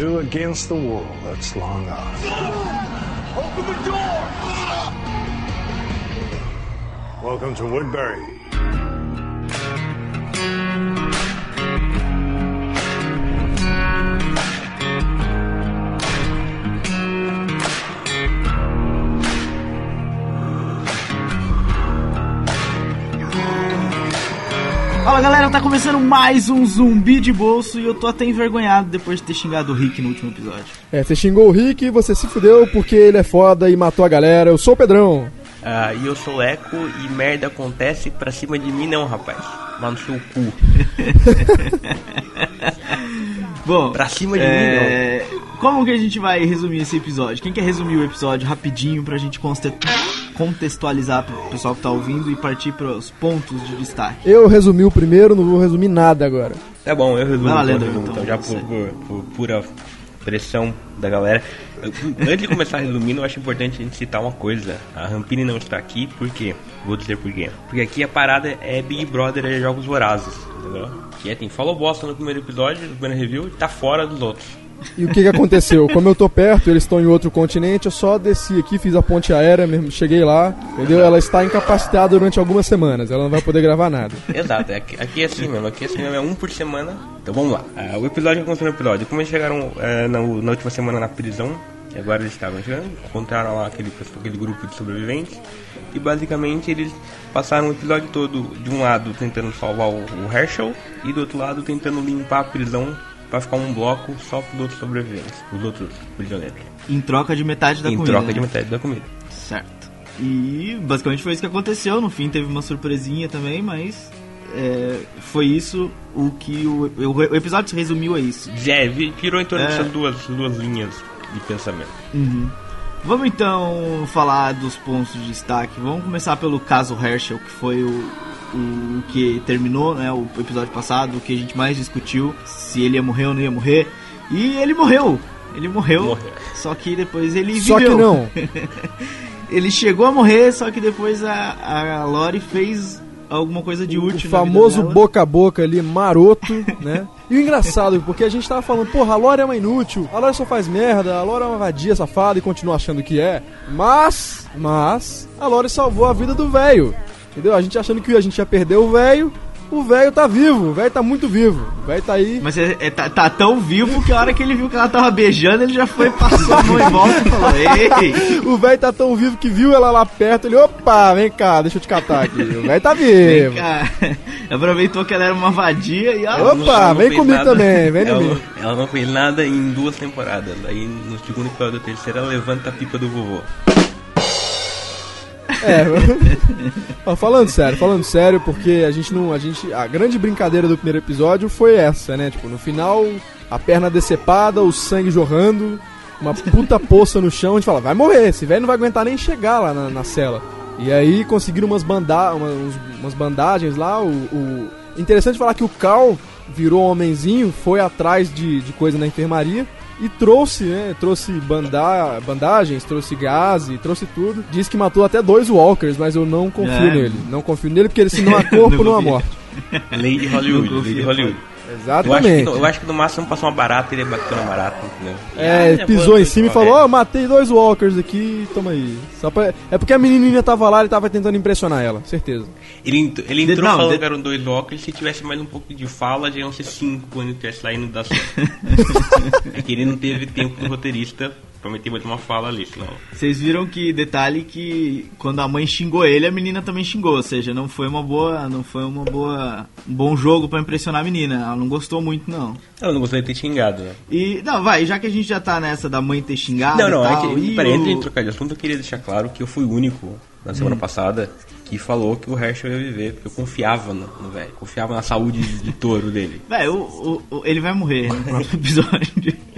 Two against the world. That's long odds. Open the door! Welcome to Woodbury. Fala galera, tá começando mais um zumbi de bolso e eu tô até envergonhado depois de ter xingado o Rick no último episódio. É, você xingou o Rick, você se fudeu porque ele é foda e matou a galera. Eu sou o Pedrão. Ah, e eu sou o Eco e merda acontece pra cima de mim não, rapaz. Lá no seu cu. Bom, Pra cima de mim é... como que a gente vai resumir esse episódio? Quem quer resumir o episódio rapidinho pra gente contextualizar pro pessoal que tá ouvindo e partir pros pontos de destaque? Eu resumi o primeiro, não vou resumir nada agora. Tá bom, eu resumo, lá, então, Leandro, então, então, já por, por- por pura pressão da galera. Antes de começar resumindo, eu acho importante a gente citar uma coisa. A Rampini não está aqui, por quê? Vou dizer por quê. Porque aqui a parada é Big Brother é Jogos Vorazes, entendeu? Que é, tem falou bosta no primeiro episódio, no primeiro review, e tá fora dos outros. E o que que aconteceu? Como eu tô perto, eles estão em outro continente, eu só desci aqui, fiz a ponte aérea mesmo, cheguei lá, entendeu? Ela está incapacitada durante algumas semanas, ela não vai poder gravar nada. Exato, aqui, aqui é assim mesmo, aqui é assim mesmo, é um por semana. Então vamos lá. Ah, o episódio aconteceu no episódio. Como eles chegaram eh, na, na última semana na prisão, e agora eles estavam chegando, encontraram lá aquele, aquele grupo de sobreviventes. E basicamente eles passaram o episódio todo de um lado tentando salvar o, o Herschel e do outro lado tentando limpar a prisão pra ficar um bloco só pros outros sobreviventes, os outros prisioneiros. Em troca de metade da em comida. troca né? de metade da comida. Certo. E basicamente foi isso que aconteceu. No fim teve uma surpresinha também, mas é, foi isso o que o, o, episódio se resumiu a isso. É, vi- girou em torno É. dessas duas, duas linhas de pensamento. Vamos então falar dos pontos de destaque. Vamos começar pelo caso Herschel, que foi o, o que terminou, né, o episódio passado, o que a gente mais discutiu, se ele ia morrer ou não ia morrer. E ele morreu. Ele morreu. Morreu. Só que depois ele Só que viveu. não. Ele chegou a morrer, só que depois a, a Lori fez alguma coisa de O útil. na famoso boca a boca ali, maroto, né? E o engraçado, porque a gente tava falando, porra, a Lore é uma inútil, a Lore só faz merda, a Lore é uma vadia safada e continua achando que é. Mas, mas, a Lore salvou a vida do velho. Entendeu? A gente achando que a gente ia perder o velho, o velho tá vivo, o velho tá muito vivo. O velho tá aí. Mas é, é- tá, tá tão vivo que a hora que ele viu que ela tava beijando, ele já foi, passou a mão em volta e falou: Ei! O velho tá tão vivo que viu ela lá perto, ele, opa, vem cá, deixa eu te catar aqui. O velho tá vivo. Aproveitou que ela era uma vadia e ó. Opa, Ela não vem comigo nada- também, vem em ela, não- ela não fez nada em duas temporadas. Aí no segundo episódio da terceira ela levanta a pipa do vovô. É. Ó, falando sério, falando sério, porque a gente não. A gente. A grande brincadeira do primeiro episódio foi essa, né? Tipo, no final, a perna decepada, o sangue jorrando, uma puta poça no chão, a gente fala, vai morrer, esse velho não vai aguentar nem chegar lá na, na cela. E aí conseguiram umas, banda uma- uns- umas bandagens lá. O, o- Interessante falar que o Carl virou um homenzinho, foi atrás de, de coisa na enfermaria e trouxe, né? Trouxe banda bandagens, trouxe gás, e trouxe tudo. Diz que matou até dois Walkers, mas eu não confio É. nele. Não confio nele porque ele se não há corpo, Não há morte. Lei de Hollywood, lei de confia, Hollywood. Eu acho, que, Exatamente. no- eu acho que no máximo passou uma barata e ele bateu na barata, entendeu? É, Ah, pisou em cima e falou, ó, matei dois walkers aqui, toma aí. Só pra- É porque a menininha tava lá, ele tava tentando impressionar ela, certeza. Ele, ent- ele entrou não, falando de- que eram dois óculos se tivesse mais um pouco de fala, já iam ser cinco quando ele tivesse lá e não dá certo. é que ele não teve tempo pro roteirista pra meter mais uma fala ali, senão. Vocês viram que detalhe que quando a mãe xingou ele, a menina também xingou, ou seja, não foi uma boa, não foi uma boa, um bom jogo pra impressionar a menina. Ela não gostou muito não. Eu não gostaria de ter xingado, né? E não, vai, já que a gente já tá nessa da mãe ter xingado Não, não, e é tal, que, e peraí, o- antes de trocar de assunto, eu queria deixar claro que eu fui o único na semana Hum. passada que falou que o Herschel ia viver, porque eu confiava no, no velho, confiava na saúde de, touro dele. Véi, o, o- o- ele vai morrer no próximo episódio.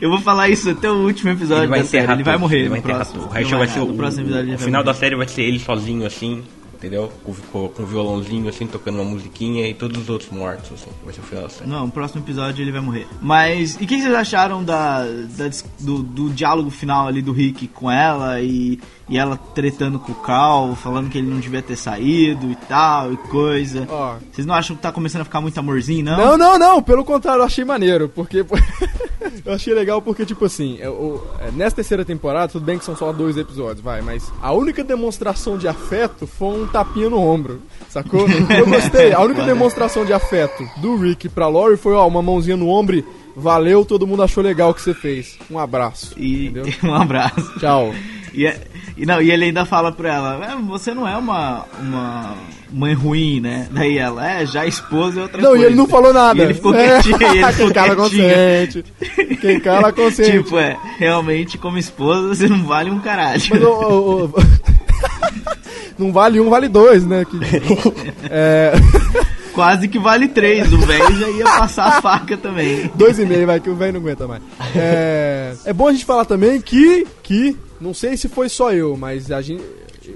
Eu vou falar isso até o último episódio Ele vai da série. Ele vai morrer ele no vai enterrar próximo. O Herschel vai ser no o, o vai final da morrer. série vai ser ele sozinho assim, entendeu? Com, com, com um violãozinho assim, tocando uma musiquinha e todos os outros mortos, assim. Vai ser o final da série. Não, no próximo episódio ele vai morrer. Mas, e o que vocês acharam da, da do, do diálogo final ali do Rick com ela e, e ela tretando com o Carl, falando que ele não devia ter saído e tal, e coisa. Ó. Vocês não acham que tá começando a ficar muito amorzinho, não? Não, não, não, pelo contrário, eu achei maneiro, porque Eu achei legal porque, tipo assim, é, o- é, nessa terceira temporada, tudo bem que são só dois episódios, vai, mas a única demonstração de afeto foi um tapinha no ombro, sacou? Eu gostei. A única demonstração de afeto do Rick pra Lori foi, ó, uma mãozinha no ombro e valeu, todo mundo achou legal o que você fez. Um abraço. E Entendeu? um abraço. Tchau. E, é- e não, e ele ainda fala pra ela, "É, você não é uma, uma mãe ruim, né? Daí ela, é, já esposa é outra Não, coisa. e ele não falou nada. E ele ficou É. quietinho, ele Quem ficou cala quietinho. consciente. Quem cala consciente. Tipo, é, realmente como esposa você não vale um caralho. Mas, ô, ô, ô, Não vale um, vale dois, né? Que- É, Quase que vale três, o velho já ia passar a faca também. dois e meio, vai, que o velho não aguenta mais. É, é bom a gente falar também que, que, não sei se foi só eu, mas a gente...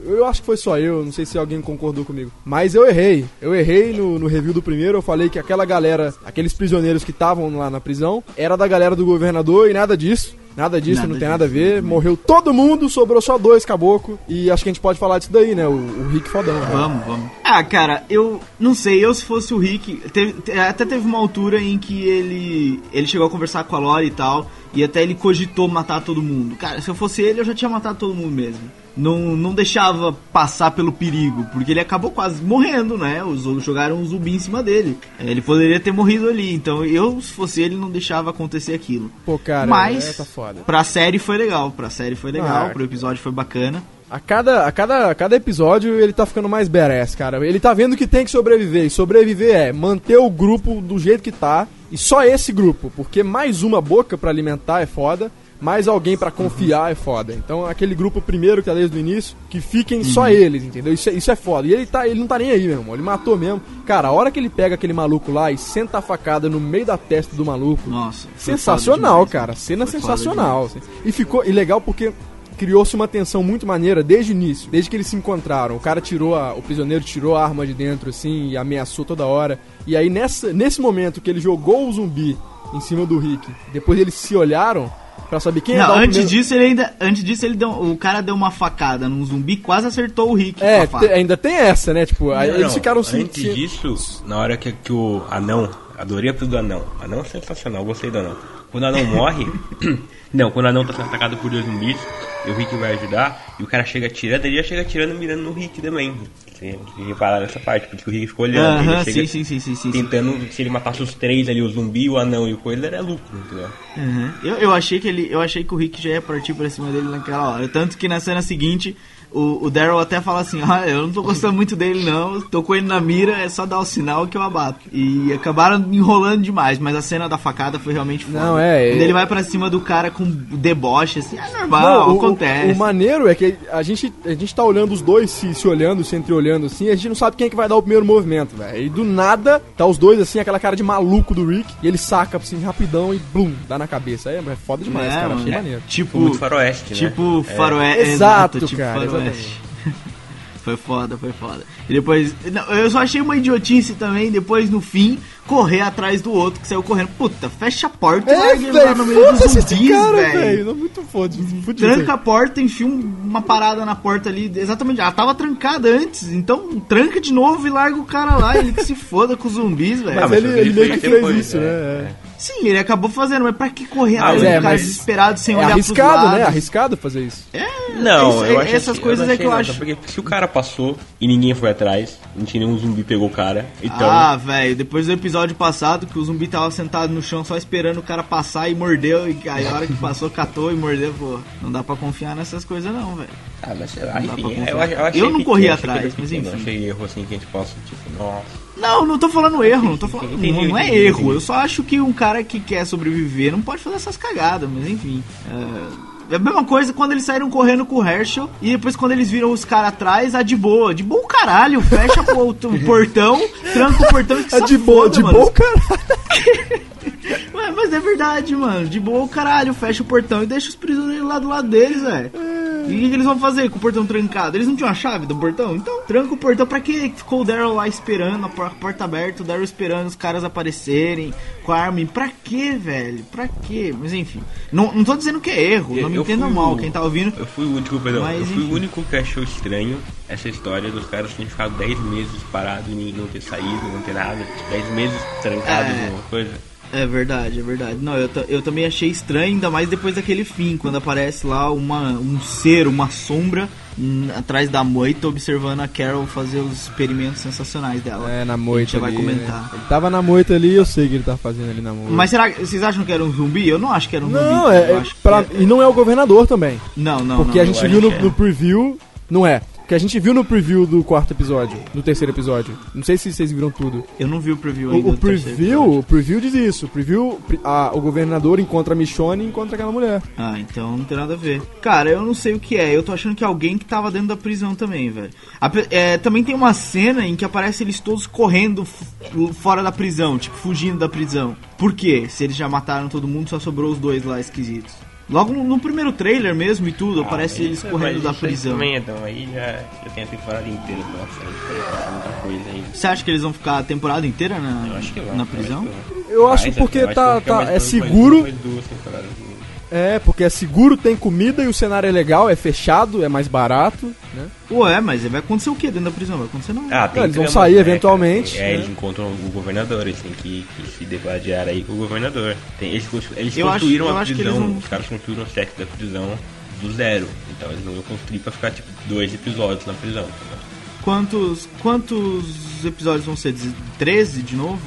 Eu acho que foi só eu, não sei se alguém concordou comigo. Mas eu errei. Eu errei no, no review do primeiro. Eu falei que aquela galera, aqueles prisioneiros que estavam lá na prisão, era da galera do governador e nada disso. Nada disso, Nada não tem disso. nada a ver. Morreu todo mundo, sobrou só dois caboclo. E acho que a gente pode falar disso daí, né? O, o Rick Fodão. né? Vamos, vamos. Ah, cara, eu não sei, eu se fosse o Rick, teve- te- até teve uma altura em que ele ele chegou a conversar com a Lori e tal, e até ele cogitou matar todo mundo. Cara, se eu fosse ele, eu já tinha matado todo mundo mesmo. Não, não deixava passar pelo perigo, porque ele acabou quase morrendo, né? Os outros jogaram um zumbi em cima dele. É, Ele poderia ter morrido ali, então eu, se fosse ele, não deixava acontecer aquilo. Pô, cara, Mas, é, tá foda. pra série foi legal, pra série foi legal, Ah, pro episódio foi bacana. A cada, a, cada, a cada episódio ele tá ficando mais badass, cara. Ele tá vendo que tem que sobreviver. E sobreviver é manter o grupo do jeito que tá. E só esse grupo. Porque mais uma boca pra alimentar é foda. Mais alguém pra confiar é foda. Então aquele grupo primeiro que tá desde o início, que fiquem só eles, entendeu? Isso é, isso é foda. E ele, tá, ele não tá nem aí, meu irmão. Ele matou mesmo. Cara, a hora que ele pega aquele maluco lá e senta a facada no meio da testa do maluco. Nossa. Sensacional, cara. Cena Foi sensacional. assim. E ficou e legal porque criou-se uma tensão muito maneira desde o início, desde que eles se encontraram. O cara tirou a, o prisioneiro tirou a arma de dentro assim e ameaçou toda hora. E aí nessa, nesse momento que ele jogou o zumbi em cima do Rick, depois eles se olharam pra saber quem Não, o antes primeiro... disso ele ainda, antes disso ele deu, o cara deu uma facada num zumbi, quase acertou o Rick É, ainda tem essa, né? Tipo, aí Não, eles ficaram se, Antes se- disso, na hora que, que o anão, adorei a do anão. Anão é sensacional, gostei do anão. Quando o anão morre, não, quando o anão tá sendo atacado por dois zumbis, e o Rick vai ajudar, e o cara chega atirando, ele já chega atirando mirando no Rick também. Você reparar nessa parte, porque o Rick ficou olhando, ele chega sim, sim, sim, sim, sim. tentando, se ele matasse os três ali, o zumbi, o anão e o coelho, era lucro, entendeu? Uhum. Eu, eu achei que ele, eu achei que o Rick já ia partir pra cima dele naquela hora. Tanto que na cena seguinte, o, o Daryl até fala assim, ah, eu não tô gostando muito dele não, tô com ele na mira, é só dar o sinal que eu abato. E acabaram enrolando demais, mas a cena da facada foi realmente foda. Não, é, Quando é- ele vai pra cima do cara com deboche, assim, é normal, Não, o- acontece. O, o maneiro é que a gente, a gente tá olhando os dois se, se olhando, se entreolhando assim, a gente não sabe quem é que vai dar o primeiro movimento, velho. E do nada, tá os dois assim, aquela cara de maluco do Rick, e ele saca assim rapidão e blum, dá na cabeça. É, é foda demais, É, cara. Achei é. maneiro. Foi Tipo, muito faroeste, né? Tipo É. faroeste. Exato, tipo cara, faroeste. foi foda, foi foda. E depois. não, eu só achei uma idiotice também, depois no fim, correr atrás do outro que saiu correndo. Puta, fecha a porta e É, larga ele lá no meio dos zumbis, velho. Não, muito foda, fudido. Tranca a porta, enfia um- uma parada na porta ali. Exatamente, ela tava trancada antes. Então tranca de novo e larga o cara lá. Ele que se foda com os zumbis, velho. Mas Ah, ele, mas ele ele meio que fez isso, né? né? É. Sim, ele acabou fazendo, mas pra que correr Ah, é, cara desesperado sem É olhar arriscado, pros lados? né? Arriscado fazer isso. Não, Isso- eu acho essas assim, coisas é que eu não, acho. só Porque se o cara passou e ninguém foi atrás, não tinha nenhum zumbi pegou o cara, então... Ah, velho, depois do episódio passado que o zumbi tava sentado no chão só esperando o cara passar e mordeu, e aí a hora que passou, catou e mordeu, pô. Não dá pra confiar nessas coisas não, velho. Ah, mas sei lá, Não dá enfim, eu, eu Eu não corri atrás, mas enfim. Achei erro assim que a gente possa, tipo, nossa... Não, não tô falando erro, não tô falando. Entendi, não, não é entendi, erro, entendi. eu só acho que um cara que quer sobreviver não pode fazer essas cagadas, mas enfim. É... É a mesma coisa quando eles saíram correndo com o Herschel e depois quando eles viram os caras atrás, a de boa. De boa o caralho, fecha o, portão, tranca o portão e que É se de boa, foda, de mano. boa, cara. Ué, mas é verdade, mano. De boa o caralho, fecha o portão e deixa os prisioneiros lá do lado deles, velho. E o que, eles vão fazer com o portão trancado? Eles não tinham a chave do portão? Então tranca o portão. Pra que ficou o Daryl lá esperando, a por- porta aberta, o Daryl esperando os caras aparecerem com a arma? Pra que, velho? Pra que? Mas enfim. Não, não tô dizendo que é erro, não me entenda mal quem tá ouvindo. Eu fui o único, perdão, Mas, eu fui enfim. o único que achou estranho essa história dos caras terem ficado 10 meses parados e não ter saído, não ter nada, 10 meses trancados É. numa coisa. É verdade, é verdade. Não, eu, eu também achei estranho, ainda mais depois daquele fim, quando aparece lá uma, um ser, uma sombra hum, atrás da moita, observando a Carol fazer os experimentos sensacionais dela. É, na A gente moita já vai ali, comentar. Ele tava na moita ali, eu sei que ele tá fazendo ali na moita. Mas será que vocês acham que era um zumbi? Eu não acho que era um Não, zumbi. é, eu é pra- é- e não é o governador também. Não, não, porque não, a gente viu no, é. no preview, não é. Porque a gente viu no preview do quarto episódio, no terceiro episódio. Não sei se vocês viram tudo. Eu não vi o preview ainda. O, o do preview, o preview diz isso. O preview, a- o governador encontra a Michonne e encontra aquela mulher. Ah, então não tem nada a ver. Cara, eu não sei o que é. Eu tô achando que é alguém que tava dentro da prisão também, velho. Ape- é, também tem uma cena em que aparece eles todos correndo fora da prisão, tipo, fugindo da prisão. Por quê? Se eles já mataram todo mundo, só sobrou os dois lá esquisitos. Logo no, no primeiro trailer mesmo e tudo, aparece Ah, eles isso- correndo da prisão. Também, então, aí já, já tem a temporada inteira pra fazer muita coisa aí. Você acha que eles vão ficar a temporada inteira na, Eu acho que vai. na eu prisão? Eu acho porque tá- tá- é duas- seguro. Mais duas, mais duas temporadas. É, porque é seguro, tem comida e o cenário é legal, é fechado, é mais barato, né? Ué, mas vai acontecer o que dentro da prisão? Vai acontecer nada. Ah, tem eles vão sair né, eventualmente, cara? É, né? eles encontram o governador, eles têm que, que se degladiar aí com o governador. Tem, eles eles Eu construíram a acho que prisão, os caras construíram o set da prisão do zero. Então eles não iam construir pra ficar tipo dois episódios na prisão. entendeu? Quantos, quantos episódios vão ser? 13 de novo?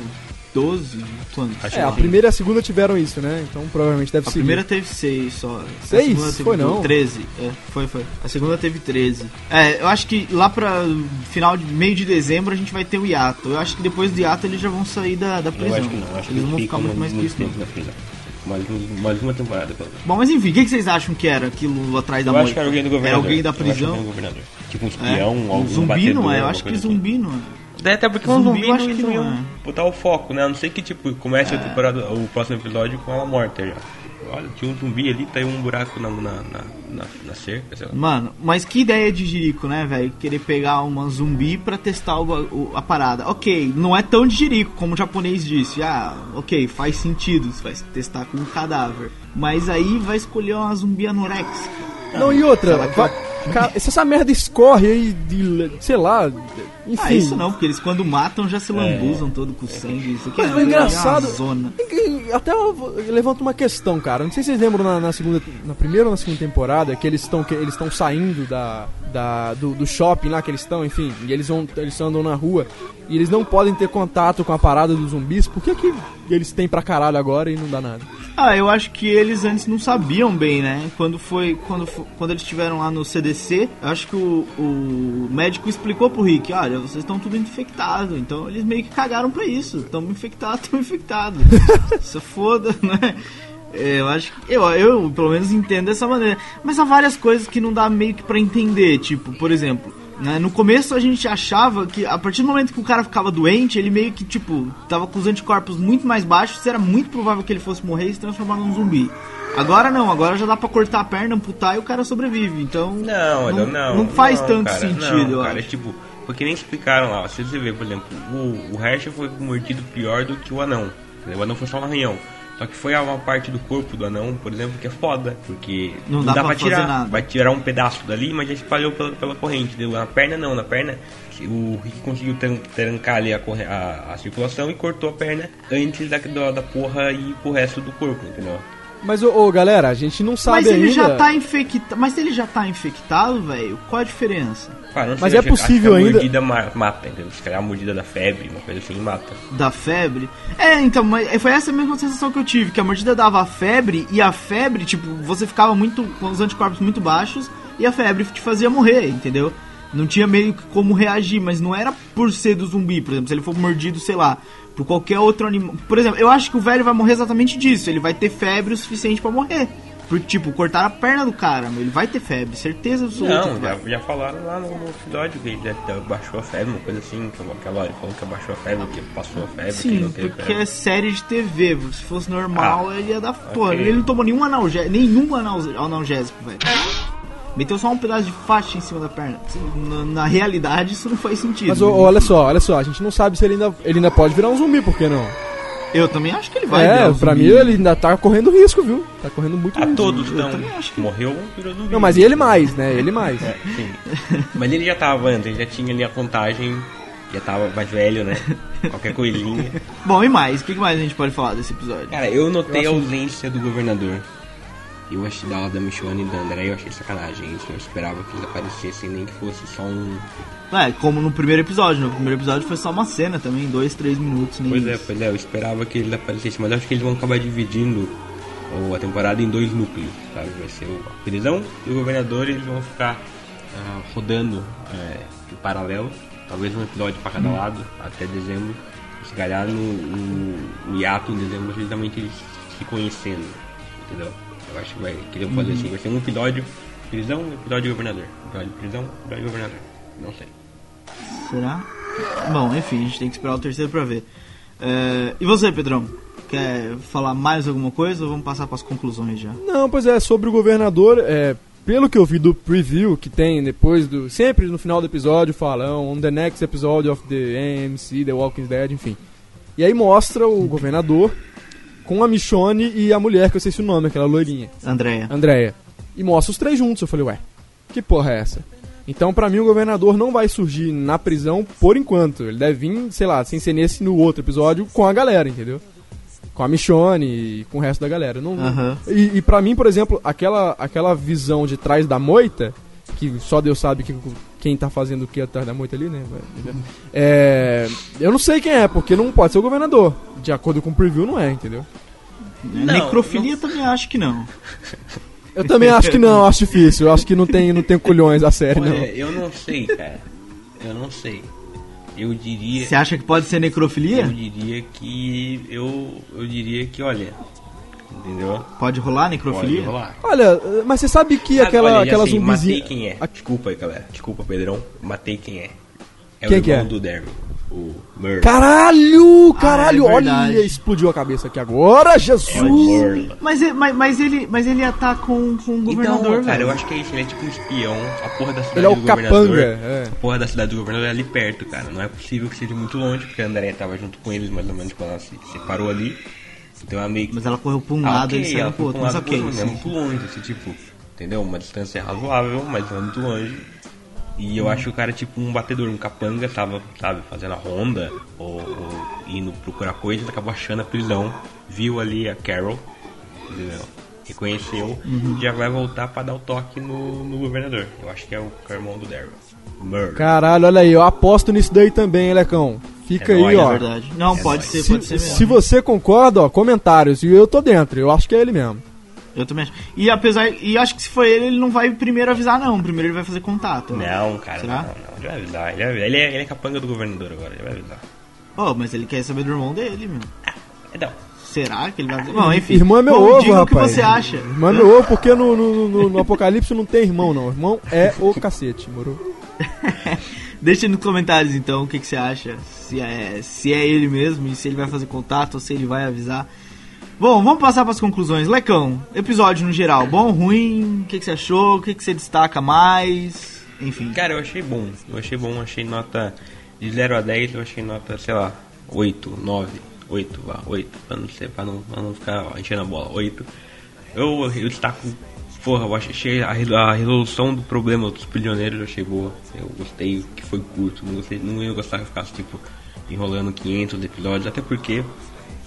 12? Quantos? Acho É, a que- primeira e a segunda tiveram isso, né? Então provavelmente deve A ser. primeira teve 6 só. Seis? A segunda teve Foi não? 13. É, foi, foi. A segunda teve 13. É, eu acho que lá pra final de meio de dezembro a gente vai ter o hiato. Eu acho que depois do hiato eles já vão sair da, da Eu prisão. acho que não, acho que eles não vão ficar muito mais que isso. prisão. Mais, um- mais uma temporada, pelo menos. Bom, mas enfim, o que, que vocês acham que era aquilo atrás da Eu acho que era alguém do Era governador. alguém da Eu acho que era prisão? alguém do governador. Tipo um É? espião, Um algum zumbi batedor, não é? Eu acho que coisa assim. zumbi não é. É, Até porque Zumbi um zumbi eu não acho que não iam é. botar o foco, né? A não ser que, tipo, comece a temporada, o próximo episódio com ela morta já. Olha, tinha um zumbi ali, tá aí um buraco na, na, na, na, na cerca, sei lá. Mano, mas que ideia de jirico, né, velho? Querer pegar uma zumbi pra testar o, o- a parada. Ok, não é tão de jirico como o japonês disse. Ah, ok, faz sentido, você vai testar com um cadáver. Mas aí vai escolher uma zumbi anorexica. Não, e outra, vai- cara, se essa merda escorre aí de. sei lá. Enfim. Ah, isso não, porque eles quando matam já se lambuzam todo com sangue. Isso aqui Mas é, engraçado- é uma zona. Até eu levanto uma questão, cara. Não sei se vocês lembram na, na segunda, na primeira ou na segunda temporada que eles estão que eles estão saindo da, da do, do shopping lá que eles estão, enfim, e eles vão eles andam na rua e eles não podem ter contato com a parada dos zumbis. Por que que eles têm pra caralho agora e não dá nada? Ah, eu acho que eles antes não sabiam bem, né? Quando foi. Quando, quando eles estiveram lá no CDC, acho que o, o médico explicou pro Rick, olha, vocês estão tudo infectados. Então eles meio que cagaram pra isso. Estamos infectados, estamos infectados. Isso foda, né? É, Eu acho que. Eu, eu, pelo menos, entendo dessa maneira. Mas há várias coisas que não dá meio que pra entender. Tipo, por exemplo. Né, no começo a gente achava que a partir do momento que o cara ficava doente, ele meio que, tipo, tava com os anticorpos muito mais baixos, era muito provável que ele fosse morrer e se transformar num zumbi. Agora não, agora já dá pra cortar a perna, amputar e o cara sobrevive. Então. Não, não, não. Não faz não, tanto cara, sentido, eu não, cara, acho. é tipo, porque nem explicaram lá. Se você vê, por exemplo, o, o Herschel foi mordido pior do que o anão. O anão foi só um arranhão. Só que foi uma parte do corpo do anão, por exemplo, que é foda, porque Não dá pra fazer tirar. nada. Vai tirar um pedaço dali, mas já espalhou pela, pela corrente. Entendeu? Na perna não, na perna o Rick conseguiu tran- trancar ali a, a, a circulação e cortou a perna antes da, da, da porra ir pro resto do corpo, entendeu? Mas ô, ô, galera, a gente não sabe Mas ele ainda. já tá infectado. Mas se ele já tá infectado, velho, qual a diferença? Não Mas é acho possível que a ainda- mordida ma- mata, entendeu? Se calhar a mordida da febre, uma coisa assim, mata. Da febre? É, então, mas foi essa mesma sensação que eu tive, que a mordida dava febre e a febre, tipo, você ficava muito com os anticorpos muito baixos e a febre te fazia morrer, entendeu? Não tinha meio que como reagir, mas não era por ser do zumbi, por exemplo, se ele for mordido, sei lá, por qualquer outro animal. Por exemplo, eu acho que o velho vai morrer exatamente disso, ele vai ter febre o suficiente pra morrer. Porque, tipo, cortaram a perna do cara, ele vai ter febre, certeza absoluta. Não, que já, já falaram lá no, no episódio que ele baixou a febre, uma coisa assim, que aquela hora ele falou que abaixou a febre, que passou a febre, que Sim, não teve porque febre. é série de TV. Se fosse normal, Ah, ele ia dar. Porra, ok. ele não tomou nenhum analgésico, nenhum analgésico, velho. Meteu só um pedaço de faixa em cima da perna. Na, na realidade, isso não faz sentido. Mas olha só, olha só, a gente não sabe se ele ainda, ele ainda pode virar um zumbi, por que não? Eu também acho que ele vai. é, virar um pra zumbi. mim ele ainda tá correndo risco, viu? Tá correndo muito A risco. todos, eu não. também acho que- Morreu, virou zumbi. Não, mas ele mais, né? Ele mais. É, sim. mas ele já tava antes, ele já tinha ali a contagem Já tava mais velho, né? Qualquer coisinha. Bom, e mais? O que mais a gente pode falar desse episódio? Cara, eu notei a ausência do governador. Eu achei da da Michonne e da André, eu achei sacanagem isso. Eu esperava que eles aparecessem, nem que fosse só um. É, como no primeiro episódio. No primeiro episódio foi só uma cena também, dois, três minutos. Nem Pois é, isso. pois é, eu esperava que eles aparecessem, mas eu acho que eles vão acabar dividindo o- a temporada em dois núcleos, sabe? Vai ser o- prisão e o governador, e eles vão ficar ah, rodando é, em paralelo, talvez um episódio para cada lado, até dezembro. Se calhar no, no, no hiato em dezembro, justamente eles se conhecendo, entendeu? Eu acho que, vai, que eles vão fazer assim, vai ser um episódio prisão, um episódio governador. Episódio prisão, episódio governador. Não sei. Será? Bom, enfim, a gente tem que esperar o terceiro pra ver. É, e você, Pedrão? Quer falar mais alguma coisa ou vamos passar pras conclusões já? Não, pois é, sobre o governador, é, pelo que eu vi do preview que tem depois do. Sempre no final do episódio falam on the next episode of the AMC, The Walking Dead, enfim. E aí mostra o governador com a Michonne e a mulher, que eu sei se o nome, aquela loirinha, Andréia. Andréia. E mostra os três juntos. Eu falei, ué, que porra é essa? Então, pra mim, o governador não vai surgir na prisão por enquanto. Ele deve vir, sei lá, sem ser nesse no outro episódio com a galera, entendeu? Com a Michonne e com o resto da galera. Não, e, e para mim, por exemplo, aquela, aquela visão de trás da moita, que só Deus sabe que, quem tá fazendo o que atrás da moita ali, né? É, eu não sei quem é, porque não pode ser o governador. De acordo com o preview, não é, entendeu? Necrofilia também acho que não. Eu também acho que não, acho difícil. Eu acho que não tem, não tem culhões a série, não. Eu não sei, cara. Eu não sei. Eu diria. Você acha que pode ser Eu necrofilia? diria que. Eu, eu diria que, olha. Entendeu? Pode rolar necrofilia? Pode rolar. Olha, mas você sabe que aquela, olha, aquela sei, zumbizinha. Matei quem é. A- Desculpa aí, galera. Desculpa, Pedrão. Matei quem é. É Quem o que irmão é? do Daryl. O Merle. Caralho! Caralho! Ah, é olha, explodiu a cabeça aqui agora, Jesus! É. Mas, ele- mas, mas ele, mas ele ia estar com, com o governador, Então, cara, velho. eu acho que é isso. Ele é tipo um espião. A porra da cidade Ele é o do governador. capanga, é. A porra da cidade do governador é ali perto, cara. Não é possível que seja muito longe, porque a Andrea tava junto com eles, mais ou menos, quando ela se separou ali. Então ela meio que Mas ela correu pra um Ah, lado e ok, ele saiu ela pro outro. um Mas lado ok. outro, É muito longe, esse tipo. Entendeu? Uma distância razoável, mas não é muito longe. E eu acho que o cara, tipo, um batedor, um capanga, tava, sabe, fazendo a ronda ou, ou indo procurar coisas, acabou achando a prisão, viu ali a Carol, entendeu? Reconheceu Uhum. e já vai voltar pra dar o toque no, no governador. Eu acho que é o irmão do Daryl. Caralho, olha aí, eu aposto nisso daí também, hein, Lecão. Fica É aí, nóis, ó. É verdade. Não, É pode nóis. ser, Se, pode ser mesmo. se você concorda, ó, comentários. E eu tô dentro, eu acho que é ele mesmo. Eu também acho. E apesar. E acho que se for ele, ele não vai primeiro avisar, não. Primeiro ele vai fazer contato. Não, cara, Será? não, não. Ele vai avisar. Ele, vai avisar. Ele, é, ele é capanga do governador agora, ele vai avisar. Oh, mas ele quer saber do irmão dele, meu. É, não. Será que ele vai avisar? Bom, enfim. Irmão é meu Bom, ovo, diga rapaz. o que você acha. Irmão é meu ovo, porque no, no, no- no Apocalipse não tem irmão, não. Irmão é o cacete, moro? Deixa nos comentários então o que, que você acha. Se é, se é ele mesmo e se ele vai fazer contato ou se ele vai avisar. Bom, vamos passar para as conclusões. Lecão, episódio no geral, bom, ruim? O que, que você achou? O que, que você destaca mais? Enfim. Cara, eu achei bom. Eu achei bom, achei nota de 0 a 10, eu achei nota, sei lá, 8, 9, 8, lá, 8, pra não pra não, não ficar enchendo a bola, 8. Eu, eu destaco, porra, eu achei a, a resolução do problema dos prisioneiros, eu achei boa. Eu gostei que foi curto, não, gostei, não ia gostar que ficasse, tipo, enrolando 500 episódios, até porque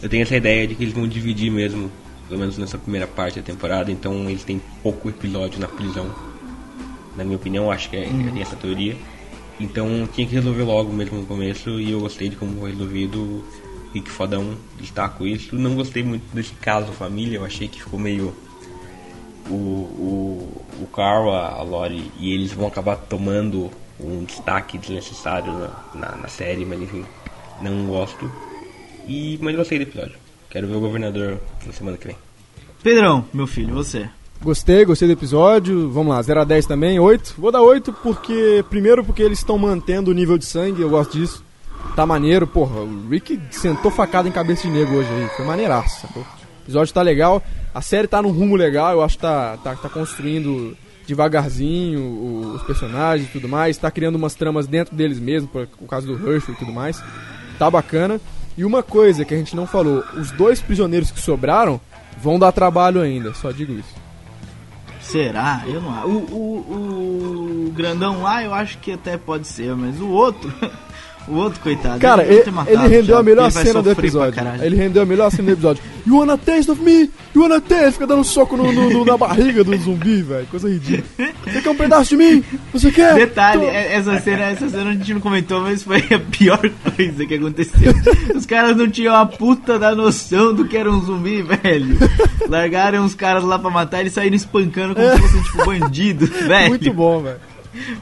eu tenho essa ideia de que eles vão dividir mesmo, pelo menos nessa primeira parte da temporada, então eles têm pouco episódio na prisão na minha opinião, acho que é, tem essa teoria. Então tinha que resolver logo mesmo no começo e eu gostei de como foi resolvido. Rick Fodão, destaco isso. Não gostei muito desse caso família, eu achei que ficou meio. O, o, o Carl, a Lori e eles vão acabar tomando um destaque desnecessário na, na, na série, mas enfim, não gosto. E, mas gostei do episódio. Quero ver o governador na semana que vem. Pedrão, meu filho, você. Gostei, gostei do episódio. Vamos lá, 0 a 10 também, 8. Vou dar 8 porque. Primeiro porque eles estão mantendo o nível de sangue, eu gosto disso. Tá maneiro, porra. O Rick sentou facada em cabeça de nego hoje aí. Foi maneiraço, sacou? Episódio tá legal. A série tá num rumo legal, eu acho que tá, tá, tá construindo devagarzinho os personagens e tudo mais. Tá criando umas tramas dentro deles mesmo, por o caso do Herschel e tudo mais. Tá bacana. E uma coisa que a gente não falou: os dois prisioneiros que sobraram vão dar trabalho ainda, só digo isso. Será? Eu não. O, o, o grandão lá eu acho que até pode ser, mas o outro. O outro, coitado. Cara, ele, matado ele rendeu já, a melhor ele cena do episódio. Ele rendeu a melhor cena do episódio. You wanna taste of me? You wanna taste? Fica dando soco no, no- no- na barriga do zumbi, velho. Coisa ridícula. Você quer um pedaço de mim? Você quer? Detalhe, Tô- é- essa cena, essa cena a gente não comentou, mas foi a pior coisa que aconteceu. Os caras não tinham a puta da noção do que era um zumbi, velho. Largaram os caras lá pra matar e saíram espancando como se fossem tipo bandido, velho. Muito bom, velho.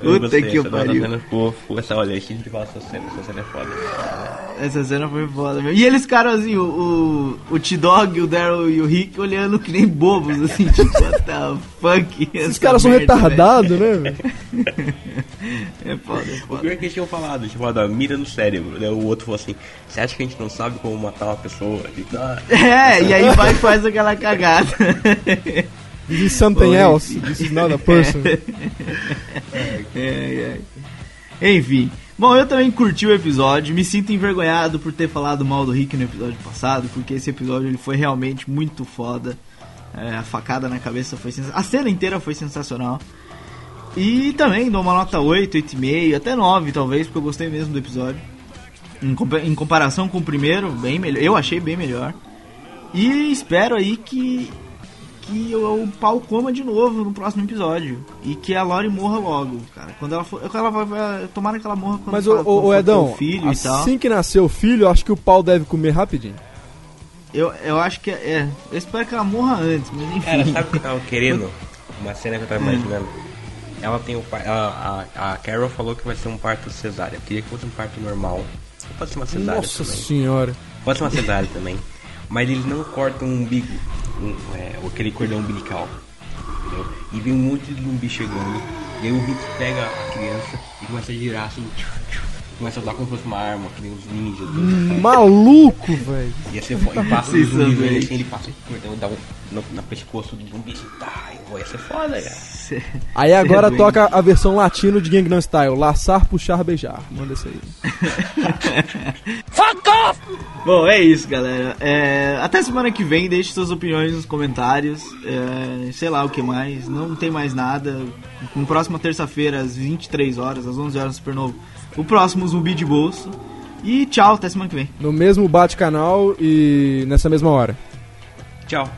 Puta que essa pariu. ficou, ficou essa olha, a gente fala essa cena, essa cena é foda. Essa cena foi foda mesmo. E eles ficaram assim, o, o, o T-Dog, o Daryl e o Rick olhando que nem bobos, assim, tipo, what the fuck? Esses essa caras são retardados, né, velho? É foda, é O foda. pior é que eles tinham falado, tipo, ó, da mira no cérebro. Daí o outro falou assim, você acha que a gente não sabe como matar uma pessoa? Tipo, ah, É, e aí vai e faz aquela cagada. This is something Oi. else. This is not a person. É, é. Enfim. Bom, eu também curti o episódio, me sinto envergonhado por ter falado mal do Rick no episódio passado, porque esse episódio ele foi realmente muito foda. É, a facada na cabeça foi sensacional. A cena inteira foi sensacional. E também dou uma nota 8, 8,5, até 9 talvez, porque eu gostei mesmo do episódio. Em, compa- em comparação com o primeiro, bem melhor. Eu achei bem melhor. E espero aí que que o, o pau coma de novo no próximo episódio. E que a Lori morra logo, cara. Quando ela for. Ela vai, vai, tomara que ela morra quando Mas, for- ô, quando ter Edão, o filho e tal. assim que nascer o filho, eu acho que o pau deve comer rapidinho. Eu, eu acho que é, é. Eu espero que ela morra antes, mas enfim. Cara, sabe o que eu tava querendo? Uma cena que eu tava imaginando. Ela tem o par... a, a, a Carol falou que vai ser um parto cesárea. Eu queria que fosse um parto normal. Pode ser uma cesárea Nossa também. senhora. Pode ser uma cesárea também. Mas eles não cortam o umbigo. Um, é, aquele cordão umbilical. Entendeu? E vem um monte de zumbi chegando. E aí o Rick pega a criança e começa a girar assim. tchu, tchu. Começa a usar como se fosse uma arma, que nem os ninjas. tudo. Maluco, velho. Ia ser foda. E passa o Sim, zumbi também. velho assim, ele passa o cordão e dá um no, no pescoço do zumbi. assim, Tá, vai ser foda, cara. Aí agora doente. toca a versão latino de Gangnam Style. Laçar, puxar, beijar. Manda isso aí. Bom, é isso, galera. É, até semana que vem, deixe suas opiniões nos comentários. É, sei lá o que mais. Não tem mais nada. Na próxima terça-feira, às 23 horas, às 11 horas, Supernovo. O próximo Zumbi de Bolso. E tchau, até semana que vem. No mesmo bate-canal e nessa mesma hora. Tchau.